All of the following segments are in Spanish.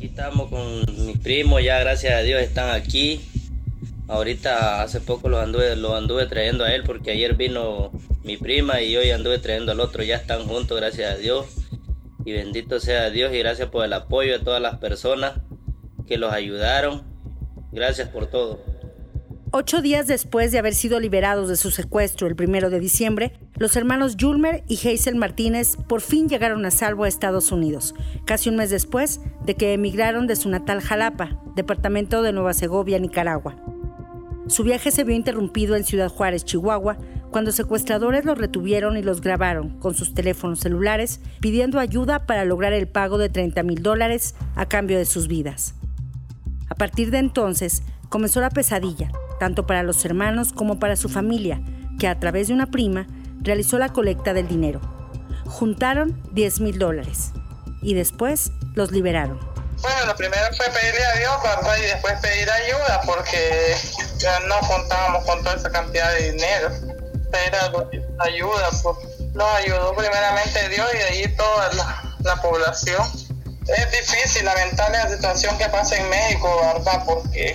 Aquí estamos con mi primo, ya gracias a Dios están aquí. Ahorita hace poco lo anduve, lo anduve trayendo a él porque ayer vino mi prima y hoy anduve trayendo al otro. Ya están juntos, gracias a Dios. Y bendito sea Dios y gracias por el apoyo de todas las personas que los ayudaron. Gracias por todo. Ocho días después de haber sido liberados de su secuestro el primero de diciembre, los hermanos Julmer y Hazel Martínez por fin llegaron a salvo a Estados Unidos, casi un mes después de que emigraron de su natal Jalapa, departamento de Nueva Segovia, Nicaragua. Su viaje se vio interrumpido en Ciudad Juárez, Chihuahua, cuando secuestradores los retuvieron y los grabaron con sus teléfonos celulares, pidiendo ayuda para lograr el pago de 30 mil dólares a cambio de sus vidas. A partir de entonces, comenzó la pesadilla, tanto para los hermanos como para su familia, que a través de una prima realizó la colecta del dinero. Juntaron 10 mil dólares y después los liberaron. Bueno, lo primero fue pedirle a Dios, ¿verdad? Y después pedir ayuda porque no contábamos con toda esa cantidad de dinero. Pedir ayuda, pues nos ayudó primeramente Dios y de ahí toda la, la población. Es difícil, lamentable la situación que pasa en México, ¿verdad? Porque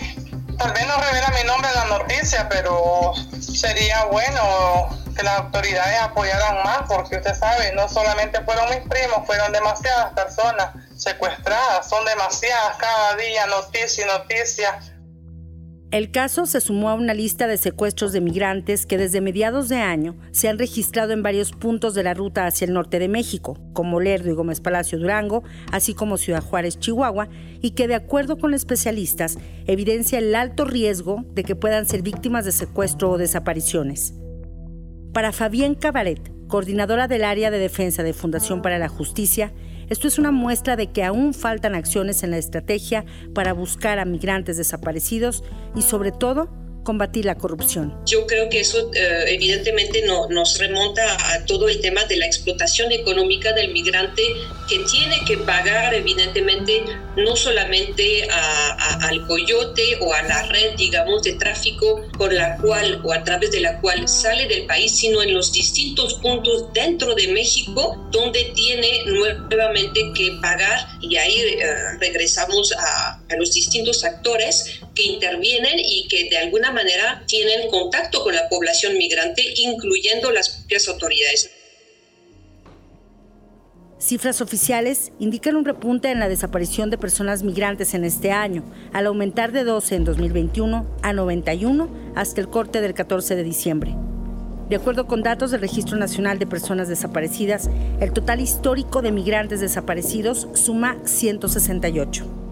Tal vez no revela mi nombre en la noticia, pero sería bueno que las autoridades apoyaran más, porque usted sabe, no solamente fueron mis primos, fueron demasiadas personas secuestradas, son demasiadas cada día, noticia y noticia. El caso se sumó a una lista de secuestros de migrantes que desde mediados de año se han registrado en varios puntos de la ruta hacia el norte de México, como Lerdo y Gómez Palacio Durango, así como Ciudad Juárez, Chihuahua, y que de acuerdo con especialistas evidencia el alto riesgo de que puedan ser víctimas de secuestro o desapariciones. Para Fabián Cabaret, coordinadora del área de defensa de Fundación para la Justicia, esto es una muestra de que aún faltan acciones en la estrategia para buscar a migrantes desaparecidos y sobre todo combatir la corrupción. Yo creo que eso eh, evidentemente no, nos remonta a todo el tema de la explotación económica del migrante que tiene que pagar evidentemente no solamente al coyote o a la red, digamos, de tráfico con la cual o a través de la cual sale del país, sino en los distintos puntos dentro de México donde tiene nuevamente que pagar y ahí eh, regresamos a, a los distintos actores que intervienen y que de alguna manera tienen contacto con la población migrante, incluyendo las propias autoridades. Cifras oficiales indican un repunte en la desaparición de personas migrantes en este año, al aumentar de 12 en 2021 a 91 hasta el corte del 14 de diciembre. De acuerdo con datos del Registro Nacional de Personas Desaparecidas, el total histórico de migrantes desaparecidos suma 168.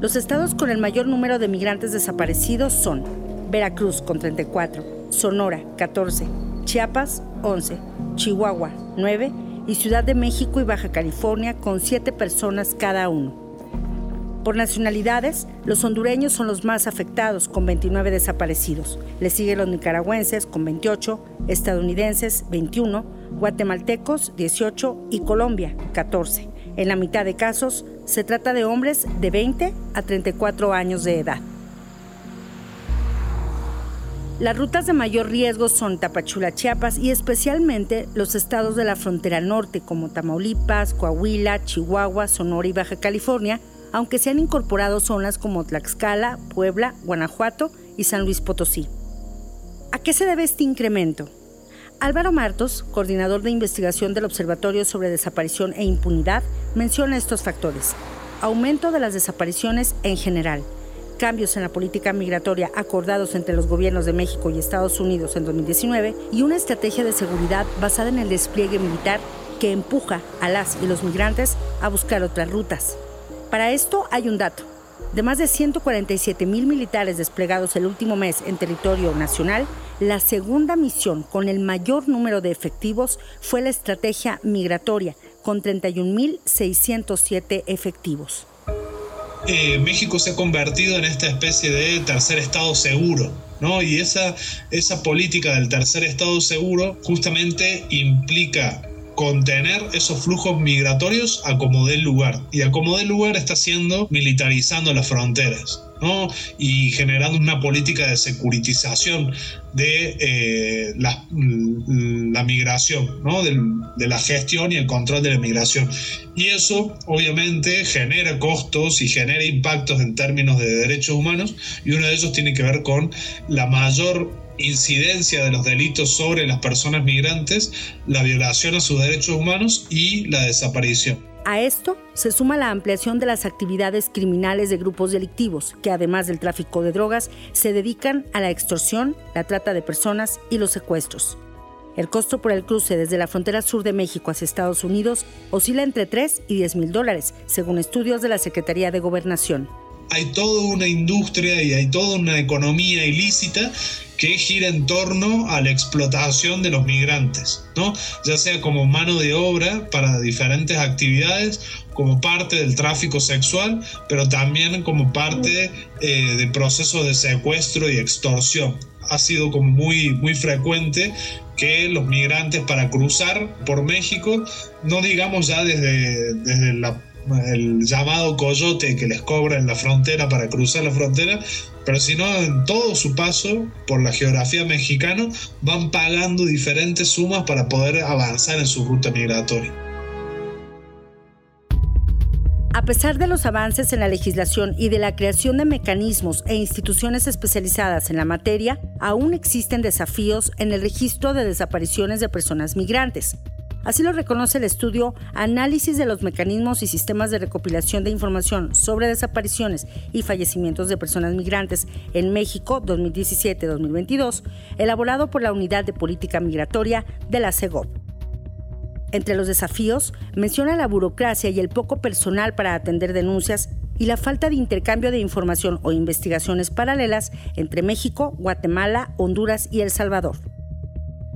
Los estados con el mayor número de migrantes desaparecidos son Veracruz con 34, Sonora 14, Chiapas 11, Chihuahua 9 y Ciudad de México y Baja California con 7 personas cada uno. Por nacionalidades, los hondureños son los más afectados con 29 desaparecidos. Le siguen los nicaragüenses con 28, estadounidenses 21, guatemaltecos 18 y Colombia 14. En la mitad de casos, se trata de hombres de 20 a 34 años de edad. Las rutas de mayor riesgo son Tapachula, Chiapas y especialmente los estados de la frontera norte como Tamaulipas, Coahuila, Chihuahua, Sonora y Baja California, aunque se han incorporado zonas como Tlaxcala, Puebla, Guanajuato y San Luis Potosí. ¿A qué se debe este incremento? Álvaro Martos, coordinador de investigación del Observatorio sobre Desaparición e Impunidad, menciona estos factores. Aumento de las desapariciones en general, cambios en la política migratoria acordados entre los gobiernos de México y Estados Unidos en 2019 y una estrategia de seguridad basada en el despliegue militar que empuja a las y los migrantes a buscar otras rutas. Para esto hay un dato. De más de 147 mil militares desplegados el último mes en territorio nacional, la segunda misión con el mayor número de efectivos fue la estrategia migratoria, con 31.607 efectivos. Eh, México se ha convertido en esta especie de tercer estado seguro, ¿no? Y esa, esa política del tercer estado seguro justamente implica contener esos flujos migratorios a como dé lugar. Y a como dé lugar está haciendo militarizando las fronteras. ¿No? y generando una política de securitización de eh, la, migración, ¿no? de la gestión y el control de la migración. Y eso obviamente genera costos y genera impactos en términos de derechos humanos y uno de ellos tiene que ver con la mayor incidencia de los delitos sobre las personas migrantes, la violación a sus derechos humanos y la desaparición. A esto se suma la ampliación de las actividades criminales de grupos delictivos, que además del tráfico de drogas, se dedican a la extorsión, la trata de personas y los secuestros. El costo por el cruce desde la frontera sur de México hacia Estados Unidos oscila entre 3 y 10 mil dólares, según estudios de la Secretaría de Gobernación hay toda una industria y hay toda una economía ilícita que gira en torno a la explotación de los migrantes, ¿no? ya sea como mano de obra para diferentes actividades, como parte del tráfico sexual, pero también como parte eh, de procesos de secuestro y extorsión. Ha sido como muy, muy frecuente que los migrantes para cruzar por México, no digamos ya desde, desde la el llamado coyote que les cobra en la frontera para cruzar la frontera, pero si no, en todo su paso por la geografía mexicana van pagando diferentes sumas para poder avanzar en su ruta migratoria. A pesar de los avances en la legislación y de la creación de mecanismos e instituciones especializadas en la materia, aún existen desafíos en el registro de desapariciones de personas migrantes. Así lo reconoce el estudio Análisis de los mecanismos y sistemas de recopilación de información sobre desapariciones y fallecimientos de personas migrantes en México 2017-2022, elaborado por la Unidad de Política Migratoria de la CEGOP. Entre los desafíos, menciona la burocracia y el poco personal para atender denuncias y la falta de intercambio de información o investigaciones paralelas entre México, Guatemala, Honduras y El Salvador.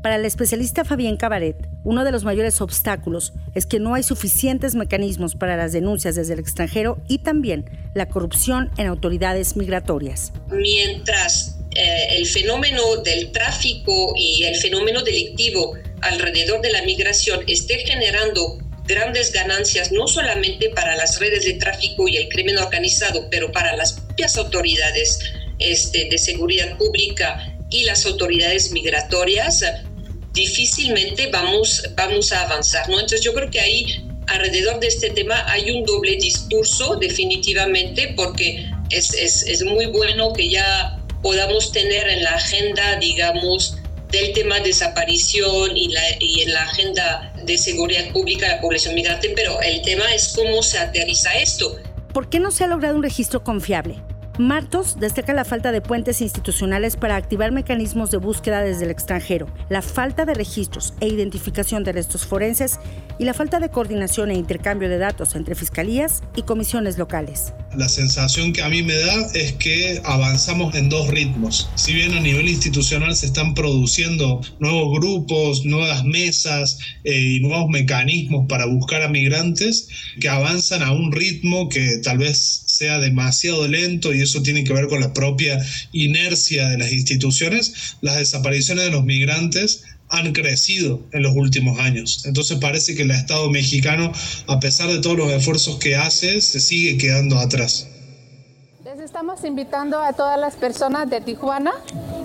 Para el especialista Fabián Cabaret, uno de los mayores obstáculos es que no hay suficientes mecanismos para las denuncias desde el extranjero y también la corrupción en autoridades migratorias. Mientras eh, el fenómeno del tráfico y el fenómeno delictivo alrededor de la migración esté generando grandes ganancias no solamente para las redes de tráfico y el crimen organizado, pero para las propias autoridades este, de seguridad pública y las autoridades migratorias, difícilmente vamos, vamos a avanzar, ¿no? Entonces yo creo que ahí alrededor de este tema hay un doble discurso definitivamente porque es, es, es muy bueno que ya podamos tener en la agenda, digamos, del tema de desaparición y, la, y en la agenda de seguridad pública de la población migrante, pero el tema es cómo se aterriza esto. ¿Por qué no se ha logrado un registro confiable? Martos destaca la falta de puentes institucionales para activar mecanismos de búsqueda desde el extranjero, la falta de registros e identificación de restos forenses y la falta de coordinación e intercambio de datos entre fiscalías y comisiones locales. La sensación que a mí me da es que avanzamos en dos ritmos. Si bien a nivel institucional se están produciendo nuevos grupos, nuevas mesas eh, y nuevos mecanismos para buscar a migrantes, que avanzan a un ritmo que tal vez sea demasiado lento y eso tiene que ver con la propia inercia de las instituciones, las desapariciones de los migrantes han crecido en los últimos años. Entonces parece que el Estado mexicano, a pesar de todos los esfuerzos que hace, se sigue quedando atrás. Les estamos invitando a todas las personas de Tijuana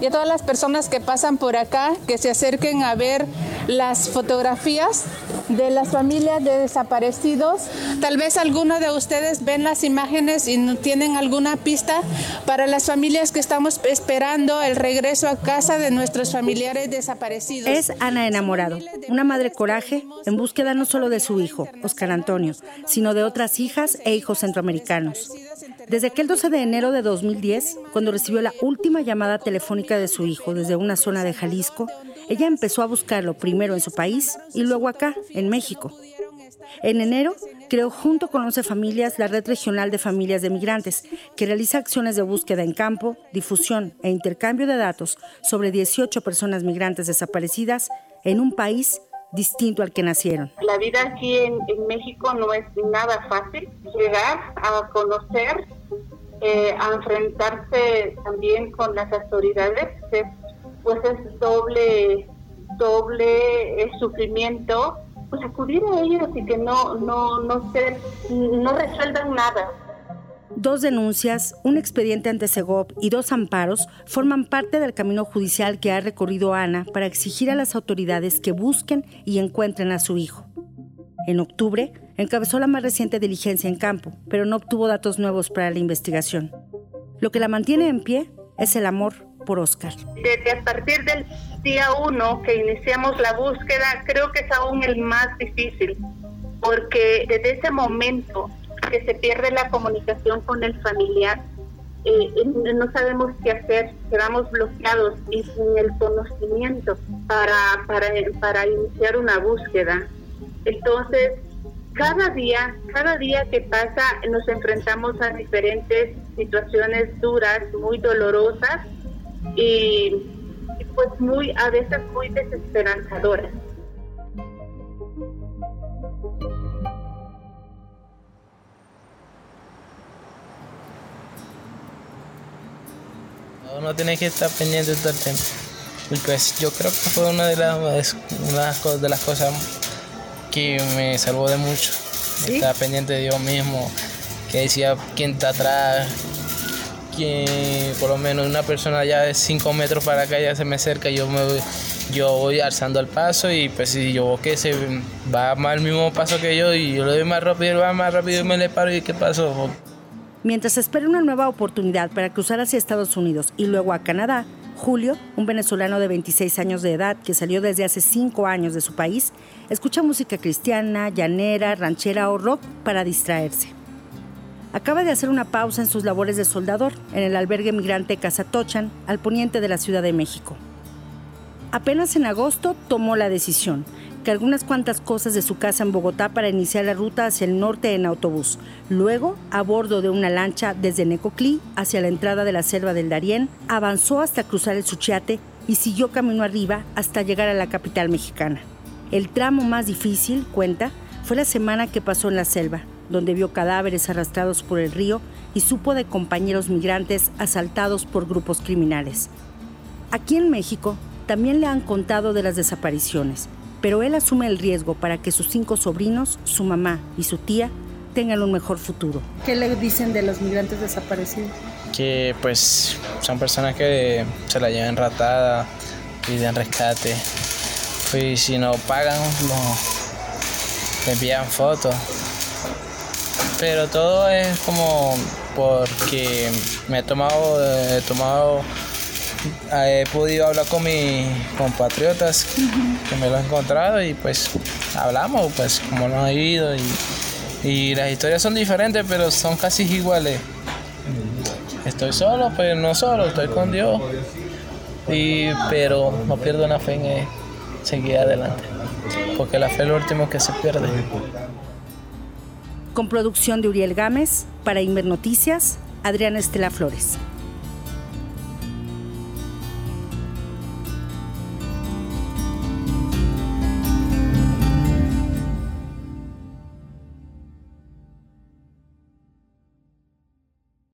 y a todas las personas que pasan por acá que se acerquen a ver las fotografías de las familias de desaparecidos. Tal vez alguno de ustedes ven las imágenes y tienen alguna pista para las familias que estamos esperando el regreso a casa de nuestros familiares desaparecidos. Es Ana Enamorado, una madre coraje en búsqueda no solo de su hijo, Oscar Antonio, sino de otras hijas e hijos centroamericanos. Desde aquel 12 de enero de 2010, cuando recibió la última llamada telefónica de su hijo desde una zona de Jalisco, ella empezó a buscarlo primero en su país y luego acá, en México. En enero, creó junto con 11 familias la Red Regional de Familias de Migrantes, que realiza acciones de búsqueda en campo, difusión e intercambio de datos sobre 18 personas migrantes desaparecidas en un país distinto al que nacieron. La vida aquí en, México no es nada fácil. Llegar a conocer, eh, a enfrentarse también con las autoridades pues es doble, doble sufrimiento pues acudir a ellos y que no, no, no, se, no resuelvan nada. Dos denuncias, un expediente ante Segov y dos amparos forman parte del camino judicial que ha recorrido Ana para exigir a las autoridades que busquen y encuentren a su hijo. En octubre, encabezó la más reciente diligencia en campo, pero no obtuvo datos nuevos para la investigación. Lo que la mantiene en pie es el amor por Oscar. Desde a partir del día uno que iniciamos la búsqueda, creo que es aún el más difícil, porque desde ese momento que se pierde la comunicación con el familiar, eh, no sabemos qué hacer, quedamos bloqueados y sin el conocimiento para, para, para iniciar una búsqueda. Entonces, cada día, cada día que pasa nos enfrentamos a diferentes situaciones duras, muy dolorosas y, pues muy a veces muy desesperanzadoras. Uno tiene que estar pendiente todo el tiempo. Y pues yo creo que fue una de las, una de las cosas que me salvó de mucho. Estaba pendiente de Dios mismo, que decía quién está atrás, que por lo menos una persona ya de 5 metros para acá ya se me acerca, yo me yo voy alzando el paso y pues si yo veo que se va más al mismo paso que yo y yo lo doy más rápido, él va más rápido y me le paro y qué pasó. Mientras espera una nueva oportunidad para cruzar hacia Estados Unidos y luego a Canadá, Julio, un venezolano de 26 años de edad que salió desde hace 5 años de su país, escucha música cristiana, llanera, ranchera o rock para distraerse. Acaba de hacer una pausa en sus labores de soldador en el albergue migrante Casatochan, al poniente de la Ciudad de México. Apenas en agosto tomó la decisión que algunas cuantas cosas de su casa en Bogotá para iniciar la ruta hacia el norte en autobús. Luego, a bordo de una lancha desde Necoclí hacia la entrada de la selva del Darién, avanzó hasta cruzar el Suchiate y siguió camino arriba hasta llegar a la capital mexicana. El tramo más difícil, cuenta, fue la semana que pasó en la selva, donde vio cadáveres arrastrados por el río y supo de compañeros migrantes asaltados por grupos criminales. Aquí en México también le han contado de las desapariciones, pero él asume el riesgo para que sus cinco sobrinos, su mamá y su tía tengan un mejor futuro. ¿Qué le dicen de los migrantes desaparecidos? Que pues son personas que se la llevan ratada, piden rescate, pues si no pagan, no, envían fotos. Pero todo es como porque me he tomado, he tomado he podido hablar con mis compatriotas que me lo han encontrado y pues hablamos, pues como nos ha ido y, y las historias son diferentes pero son casi iguales. Estoy solo, pero no solo, estoy con Dios. Y, pero no pierdo una fe en seguir adelante, porque la fe es lo último que se pierde. Con producción de Uriel Gámez, para Inver Noticias, Adriana Estela Flores.